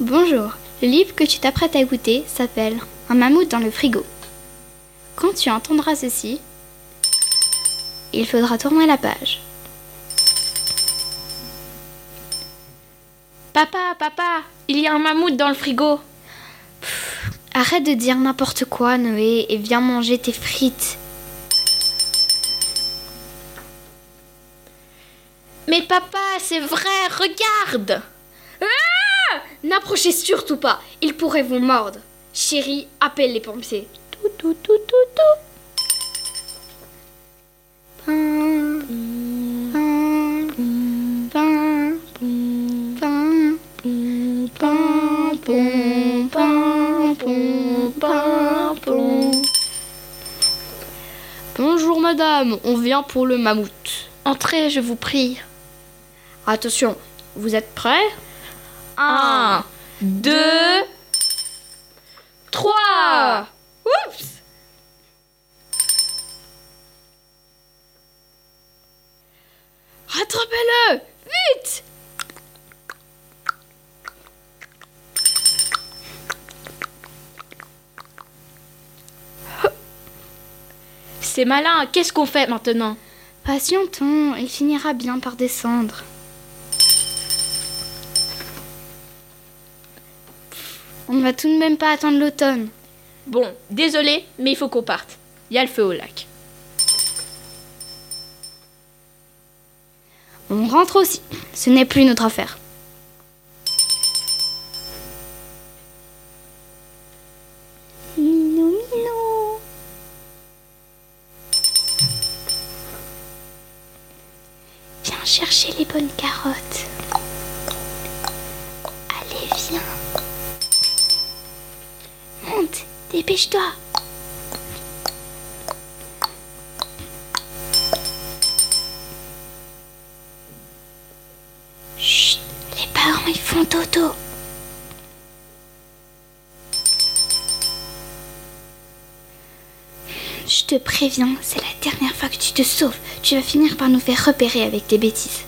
Bonjour, le livre que tu t'apprêtes à écouter s'appelle Un mammouth dans le frigo. Quand tu entendras ceci, il faudra tourner la page. Papa, papa, il y a un mammouth dans le frigo. Arrête de dire n'importe quoi, Noé, et viens manger tes frites. Mais papa, c'est vrai, regarde N'approchez surtout pas, ils pourraient vous mordre. Chérie, appelle les pompiers. Tout, tout, tout, tout, tout. Bonjour madame, on vient pour le mammouth. Entrez, je vous prie. Attention, vous êtes prêts? Un, deux, trois. Oups. Rattrapez-le. Vite. C'est malin, qu'est-ce qu'on fait maintenant? Patientons, il finira bien par descendre. On ne va tout de même pas attendre l'automne. Bon, désolé, mais il faut qu'on parte. Il y a le feu au lac. On rentre aussi. Ce n'est plus notre affaire. Minou, minou. Viens chercher les bonnes carottes. Monte, dépêche-toi. Chut, les parents ils font dodo. Je te préviens, c'est la dernière fois que tu te sauves. Tu vas finir par nous faire repérer avec tes bêtises.